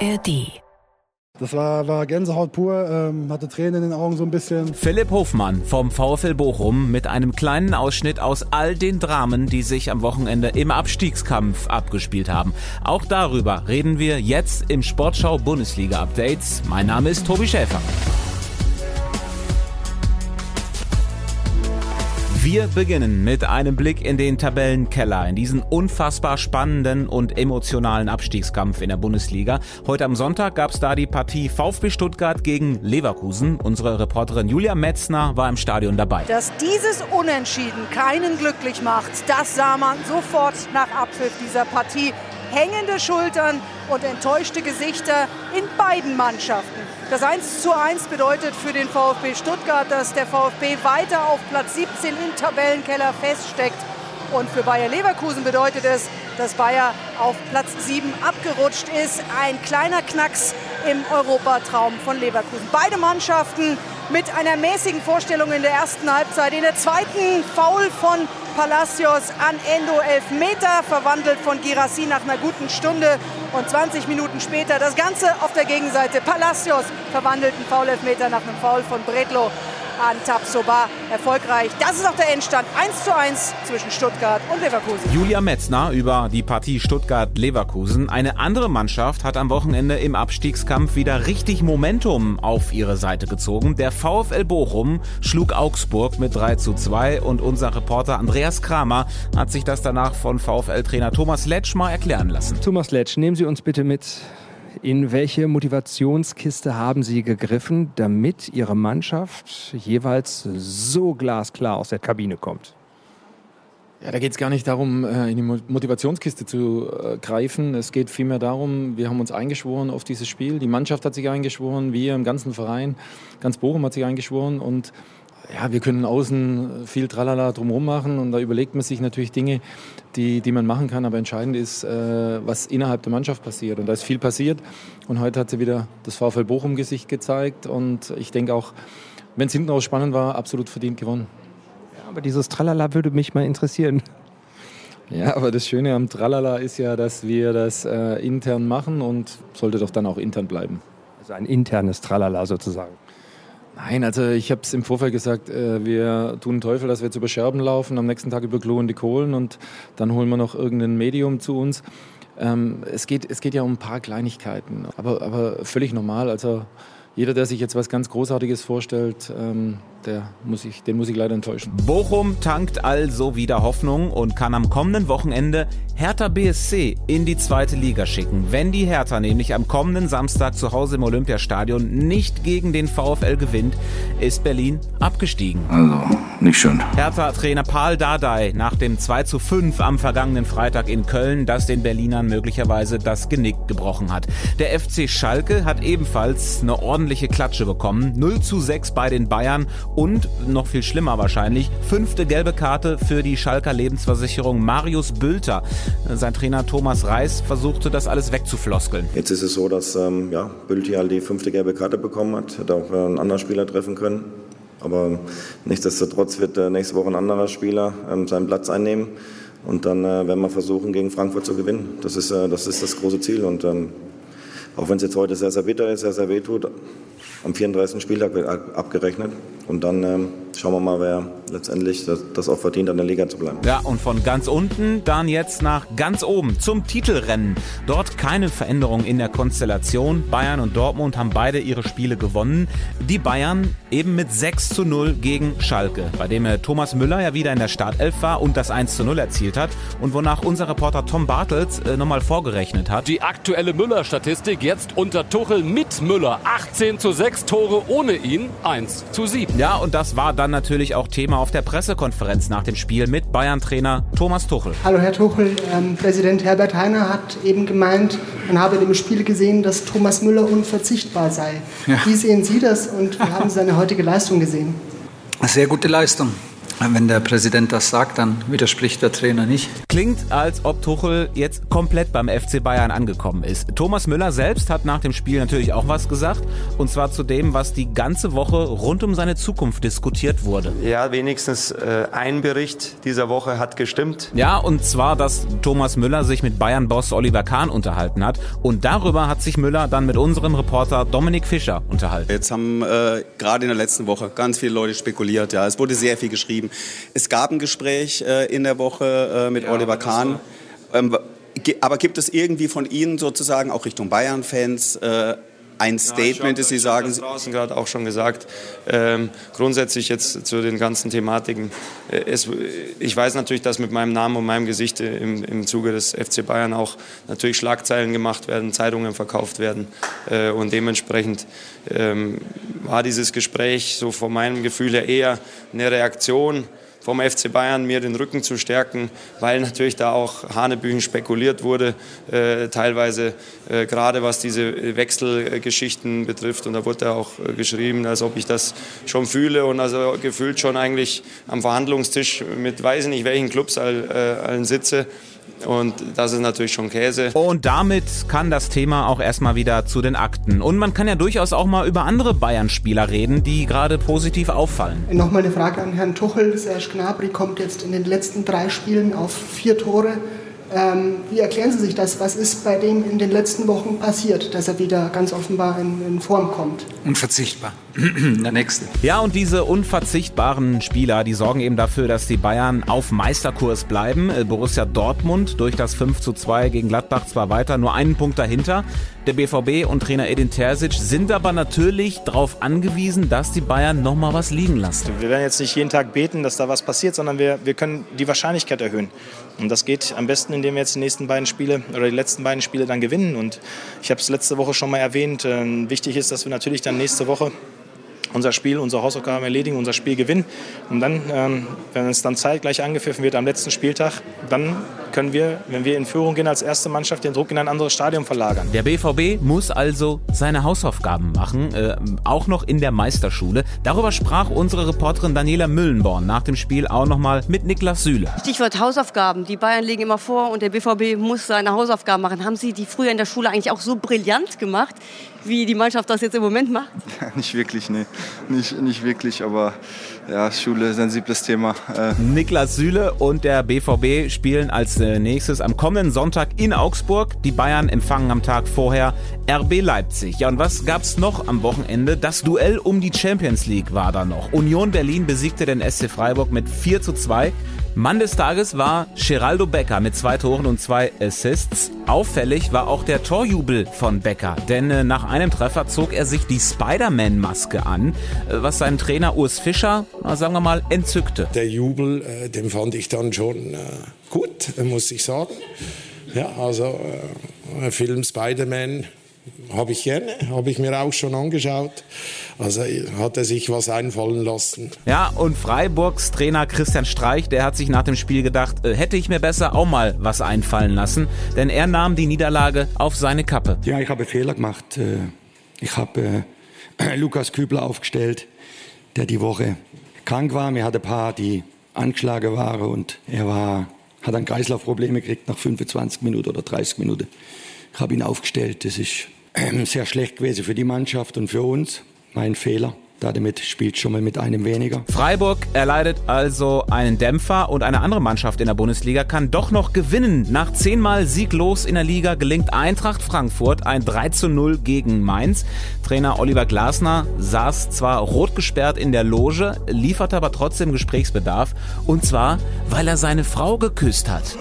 ARD. Das war, war Gänsehaut pur, ähm, hatte Tränen in den Augen so ein bisschen. Philipp Hofmann vom VfL Bochum mit einem kleinen Ausschnitt aus all den Dramen, die sich am Wochenende im Abstiegskampf abgespielt haben. Auch darüber reden wir jetzt im Sportschau Bundesliga Updates. Mein Name ist Tobi Schäfer. Wir beginnen mit einem Blick in den Tabellenkeller, in diesen unfassbar spannenden und emotionalen Abstiegskampf in der Bundesliga. Heute am Sonntag gab es da die Partie VfB Stuttgart gegen Leverkusen. Unsere Reporterin Julia Metzner war im Stadion dabei. Dass dieses Unentschieden keinen glücklich macht, das sah man sofort nach Abpfiff dieser Partie. Hängende Schultern und enttäuschte Gesichter in beiden Mannschaften. Das 1 zu 1 bedeutet für den VfB Stuttgart, dass der VfB weiter auf Platz 17 im Tabellenkeller feststeckt. Und für Bayer Leverkusen bedeutet es, dass Bayer auf Platz 7 abgerutscht ist. Ein kleiner Knacks im Europatraum von Leverkusen. Beide Mannschaften mit einer mäßigen Vorstellung in der ersten Halbzeit. In der zweiten Foul von Palacios an Endo Elfmeter, verwandelt von Girassi nach einer guten Stunde. Und 20 Minuten später das Ganze auf der Gegenseite. Palacios verwandelt einen Foul-Elfmeter nach einem Foul von Bredlo an Tabsoba erfolgreich. Das ist auch der Endstand 1 zu 1 zwischen Stuttgart und Leverkusen. Julia Metzner über die Partie Stuttgart-Leverkusen. Eine andere Mannschaft hat am Wochenende im Abstiegskampf wieder richtig Momentum auf ihre Seite gezogen. Der VfL Bochum schlug Augsburg mit 3 zu 2 und unser Reporter Andreas Kramer hat sich das danach von VfL-Trainer Thomas Letsch mal erklären lassen. Thomas Letsch, nehmen Sie uns bitte mit in welche Motivationskiste haben Sie gegriffen, damit Ihre Mannschaft jeweils so glasklar aus der Kabine kommt? Ja, da geht es gar nicht darum, äh, in die Motivationskiste zu äh, greifen. Es geht vielmehr darum, wir haben uns eingeschworen auf dieses Spiel. Die Mannschaft hat sich eingeschworen, wir im ganzen Verein, ganz Bochum hat sich eingeschworen und ja, wir können außen viel Tralala drumherum machen und da überlegt man sich natürlich Dinge, die, die man machen kann. Aber entscheidend ist, äh, was innerhalb der Mannschaft passiert. Und da ist viel passiert. Und heute hat sie wieder das VfL Bochum-Gesicht gezeigt. Und ich denke auch, wenn es hinten aus spannend war, absolut verdient gewonnen. Ja, aber dieses Tralala würde mich mal interessieren. Ja, aber das Schöne am Tralala ist ja, dass wir das äh, intern machen und sollte doch dann auch intern bleiben. Also ein internes Tralala sozusagen. Nein, also ich habe es im Vorfeld gesagt, äh, wir tun Teufel, dass wir jetzt über Scherben laufen, am nächsten Tag über die Kohlen und dann holen wir noch irgendein Medium zu uns. Ähm, es, geht, es geht ja um ein paar Kleinigkeiten, aber, aber völlig normal. Also jeder, der sich jetzt was ganz Großartiges vorstellt, ähm, der muss ich, den muss ich leider enttäuschen. Bochum tankt also wieder Hoffnung und kann am kommenden Wochenende Hertha BSC in die zweite Liga schicken. Wenn die Hertha nämlich am kommenden Samstag zu Hause im Olympiastadion nicht gegen den VfL gewinnt, ist Berlin abgestiegen. Also, nicht schön. Hertha-Trainer Paul Dardai nach dem 2 zu 5 am vergangenen Freitag in Köln, das den Berlinern möglicherweise das Genick gebrochen hat. Der FC Schalke hat ebenfalls eine ordentliche Klatsche bekommen. 0 zu 6 bei den Bayern und, noch viel schlimmer wahrscheinlich, fünfte gelbe Karte für die Schalker Lebensversicherung Marius Bülter. Sein Trainer Thomas Reis versuchte das alles wegzufloskeln. Jetzt ist es so, dass ähm, ja, Bülter die fünfte gelbe Karte bekommen hat. Hätte auch einen anderen Spieler treffen können. Aber nichtsdestotrotz wird äh, nächste Woche ein anderer Spieler ähm, seinen Platz einnehmen. Und dann äh, werden wir versuchen, gegen Frankfurt zu gewinnen. Das ist, äh, das, ist das große Ziel. Und ähm, auch wenn es jetzt heute sehr, sehr bitter ist, sehr, sehr weh tut, am 34. Spieltag wird abgerechnet. Und dann ähm, schauen wir mal, wer letztendlich das, das, auch verdient, an der Liga zu bleiben. Ja, und von ganz unten dann jetzt nach ganz oben zum Titelrennen. Dort keine Veränderung in der Konstellation. Bayern und Dortmund haben beide ihre Spiele gewonnen. Die Bayern eben mit 6 zu 0 gegen Schalke, bei dem Thomas Müller ja wieder in der Startelf war und das 1 zu 0 erzielt hat. Und wonach unser Reporter Tom Bartels äh, nochmal vorgerechnet hat. Die aktuelle Müller-Statistik jetzt unter Tuchel mit Müller. 18 zu 6 Tore ohne ihn, 1 zu 7. Ja, und das war dann natürlich auch Thema auf der Pressekonferenz nach dem Spiel mit Bayern-Trainer Thomas Tuchel. Hallo Herr Tuchel, ähm, Präsident Herbert Heiner hat eben gemeint, man habe im Spiel gesehen, dass Thomas Müller unverzichtbar sei. Ja. Wie sehen Sie das und wie haben Sie seine heutige Leistung gesehen? Sehr gute Leistung. Wenn der Präsident das sagt, dann widerspricht der Trainer nicht. Klingt, als ob Tuchel jetzt komplett beim FC Bayern angekommen ist. Thomas Müller selbst hat nach dem Spiel natürlich auch was gesagt. Und zwar zu dem, was die ganze Woche rund um seine Zukunft diskutiert wurde. Ja, wenigstens äh, ein Bericht dieser Woche hat gestimmt. Ja, und zwar, dass Thomas Müller sich mit Bayern-Boss Oliver Kahn unterhalten hat. Und darüber hat sich Müller dann mit unserem Reporter Dominik Fischer unterhalten. Jetzt haben äh, gerade in der letzten Woche ganz viele Leute spekuliert. Ja, es wurde sehr viel geschrieben geschrieben. Es gab ein Gespräch äh, in der Woche äh, mit ja, Oliver Kahn. Ähm, aber gibt es irgendwie von Ihnen sozusagen auch Richtung Bayern-Fans äh, ein Statement, das Sie sagen? Ich draußen gerade auch schon gesagt. Ähm, grundsätzlich jetzt zu den ganzen Thematiken. Äh, es, ich weiß natürlich, dass mit meinem Namen und meinem Gesicht im, im Zuge des FC Bayern auch natürlich Schlagzeilen gemacht werden, Zeitungen verkauft werden. Äh, und dementsprechend ähm, war dieses Gespräch so von meinem Gefühl her eher eine Reaktion vom FC Bayern mir den Rücken zu stärken, weil natürlich da auch Hanebüchen spekuliert wurde, äh, teilweise äh, gerade was diese Wechselgeschichten betrifft. Und da wurde auch äh, geschrieben, als ob ich das schon fühle und also gefühlt schon eigentlich am Verhandlungstisch mit weiß ich nicht welchen Clubs allen all sitze. Und das ist natürlich schon Käse. Und damit kann das Thema auch erstmal wieder zu den Akten. Und man kann ja durchaus auch mal über andere Bayern-Spieler reden, die gerade positiv auffallen. Nochmal eine Frage an Herrn Tuchel. Serge Gnabry kommt jetzt in den letzten drei Spielen auf vier Tore. Ähm, wie erklären Sie sich das? Was ist bei dem in den letzten Wochen passiert, dass er wieder ganz offenbar in, in Form kommt? Unverzichtbar. Der nächste. Ja, und diese unverzichtbaren Spieler, die sorgen eben dafür, dass die Bayern auf Meisterkurs bleiben. Äh, Borussia Dortmund durch das 5 zu 2 gegen Gladbach zwar weiter, nur einen Punkt dahinter. Der BVB und Trainer Edin Terzic sind aber natürlich darauf angewiesen, dass die Bayern nochmal was liegen lassen. Wir werden jetzt nicht jeden Tag beten, dass da was passiert, sondern wir, wir können die Wahrscheinlichkeit erhöhen. Und das geht am besten, indem wir jetzt die nächsten beiden Spiele oder die letzten beiden Spiele dann gewinnen. Und ich habe es letzte Woche schon mal erwähnt. Äh, wichtig ist, dass wir natürlich dann nächste Woche unser Spiel, unsere Hausaufgaben erledigen, unser Spiel gewinnen. Und dann, ähm, wenn es dann zeitgleich angepfiffen wird am letzten Spieltag, dann können wir, wenn wir in Führung gehen als erste Mannschaft, den Druck in ein anderes Stadion verlagern. Der BVB muss also seine Hausaufgaben machen, äh, auch noch in der Meisterschule. Darüber sprach unsere Reporterin Daniela Müllenborn nach dem Spiel auch nochmal mit Niklas Süle. Stichwort Hausaufgaben. Die Bayern legen immer vor und der BVB muss seine Hausaufgaben machen. Haben Sie die früher in der Schule eigentlich auch so brillant gemacht? wie die Mannschaft das jetzt im Moment macht? Ja, nicht wirklich, nee. Nicht, nicht wirklich, aber ja, Schule, sensibles Thema. Äh. Niklas Süle und der BVB spielen als äh, nächstes am kommenden Sonntag in Augsburg. Die Bayern empfangen am Tag vorher RB Leipzig. Ja, und was gab's noch am Wochenende? Das Duell um die Champions League war da noch. Union Berlin besiegte den SC Freiburg mit 4 zu 2. Mann des Tages war Geraldo Becker mit zwei Toren und zwei Assists. Auffällig war auch der Torjubel von Becker, denn äh, nach einem Treffer zog er sich die Spider-Man-Maske an, äh, was seinen Trainer Urs Fischer, sagen wir mal, entzückte. Der Jubel, äh, den fand ich dann schon gut, muss ich sagen. Ja, also äh, Film Spider-Man habe ich gerne, habe ich mir auch schon angeschaut. Also hat er sich was einfallen lassen. Ja, und Freiburgs Trainer Christian Streich, der hat sich nach dem Spiel gedacht, äh, hätte ich mir besser auch mal was einfallen lassen, denn er nahm die Niederlage auf seine Kappe. Ja, ich habe Fehler gemacht. Äh, ich habe äh, Lukas Kübler aufgestellt, der die Woche krank war. Mir hatte ein paar, die angeschlagen waren und er war, hat dann Kreislaufprobleme gekriegt nach 25 Minuten oder 30 Minuten. Ich habe ihn aufgestellt. Das ist sehr schlecht gewesen für die Mannschaft und für uns. Mein Fehler. Damit spielt schon mal mit einem weniger. Freiburg erleidet also einen Dämpfer und eine andere Mannschaft in der Bundesliga kann doch noch gewinnen. Nach zehnmal sieglos in der Liga gelingt Eintracht Frankfurt ein 3 zu 0 gegen Mainz. Trainer Oliver Glasner saß zwar rot gesperrt in der Loge, lieferte aber trotzdem Gesprächsbedarf. Und zwar, weil er seine Frau geküsst hat.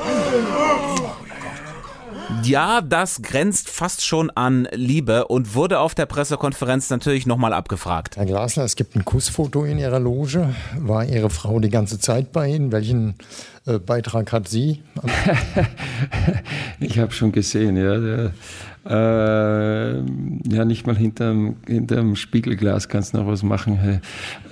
Ja, das grenzt fast schon an Liebe und wurde auf der Pressekonferenz natürlich nochmal abgefragt. Herr Glasner, es gibt ein Kussfoto in Ihrer Loge. War Ihre Frau die ganze Zeit bei Ihnen? Welchen äh, Beitrag hat sie? ich habe schon gesehen, ja. Der, äh, ja, nicht mal hinterm, hinterm Spiegelglas kannst du noch was machen.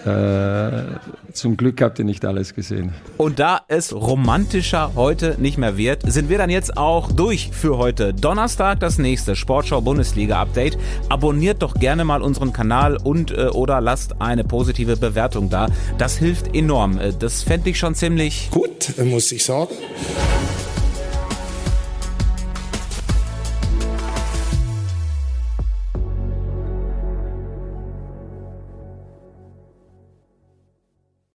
Äh, zum Glück habt ihr nicht alles gesehen. Und da es romantischer heute nicht mehr wird, sind wir dann jetzt auch durch für heute. Donnerstag das nächste Sportschau Bundesliga Update. Abonniert doch gerne mal unseren Kanal und äh, oder lasst eine positive Bewertung da. Das hilft enorm. Äh, das fände ich schon ziemlich gut, muss ich sagen.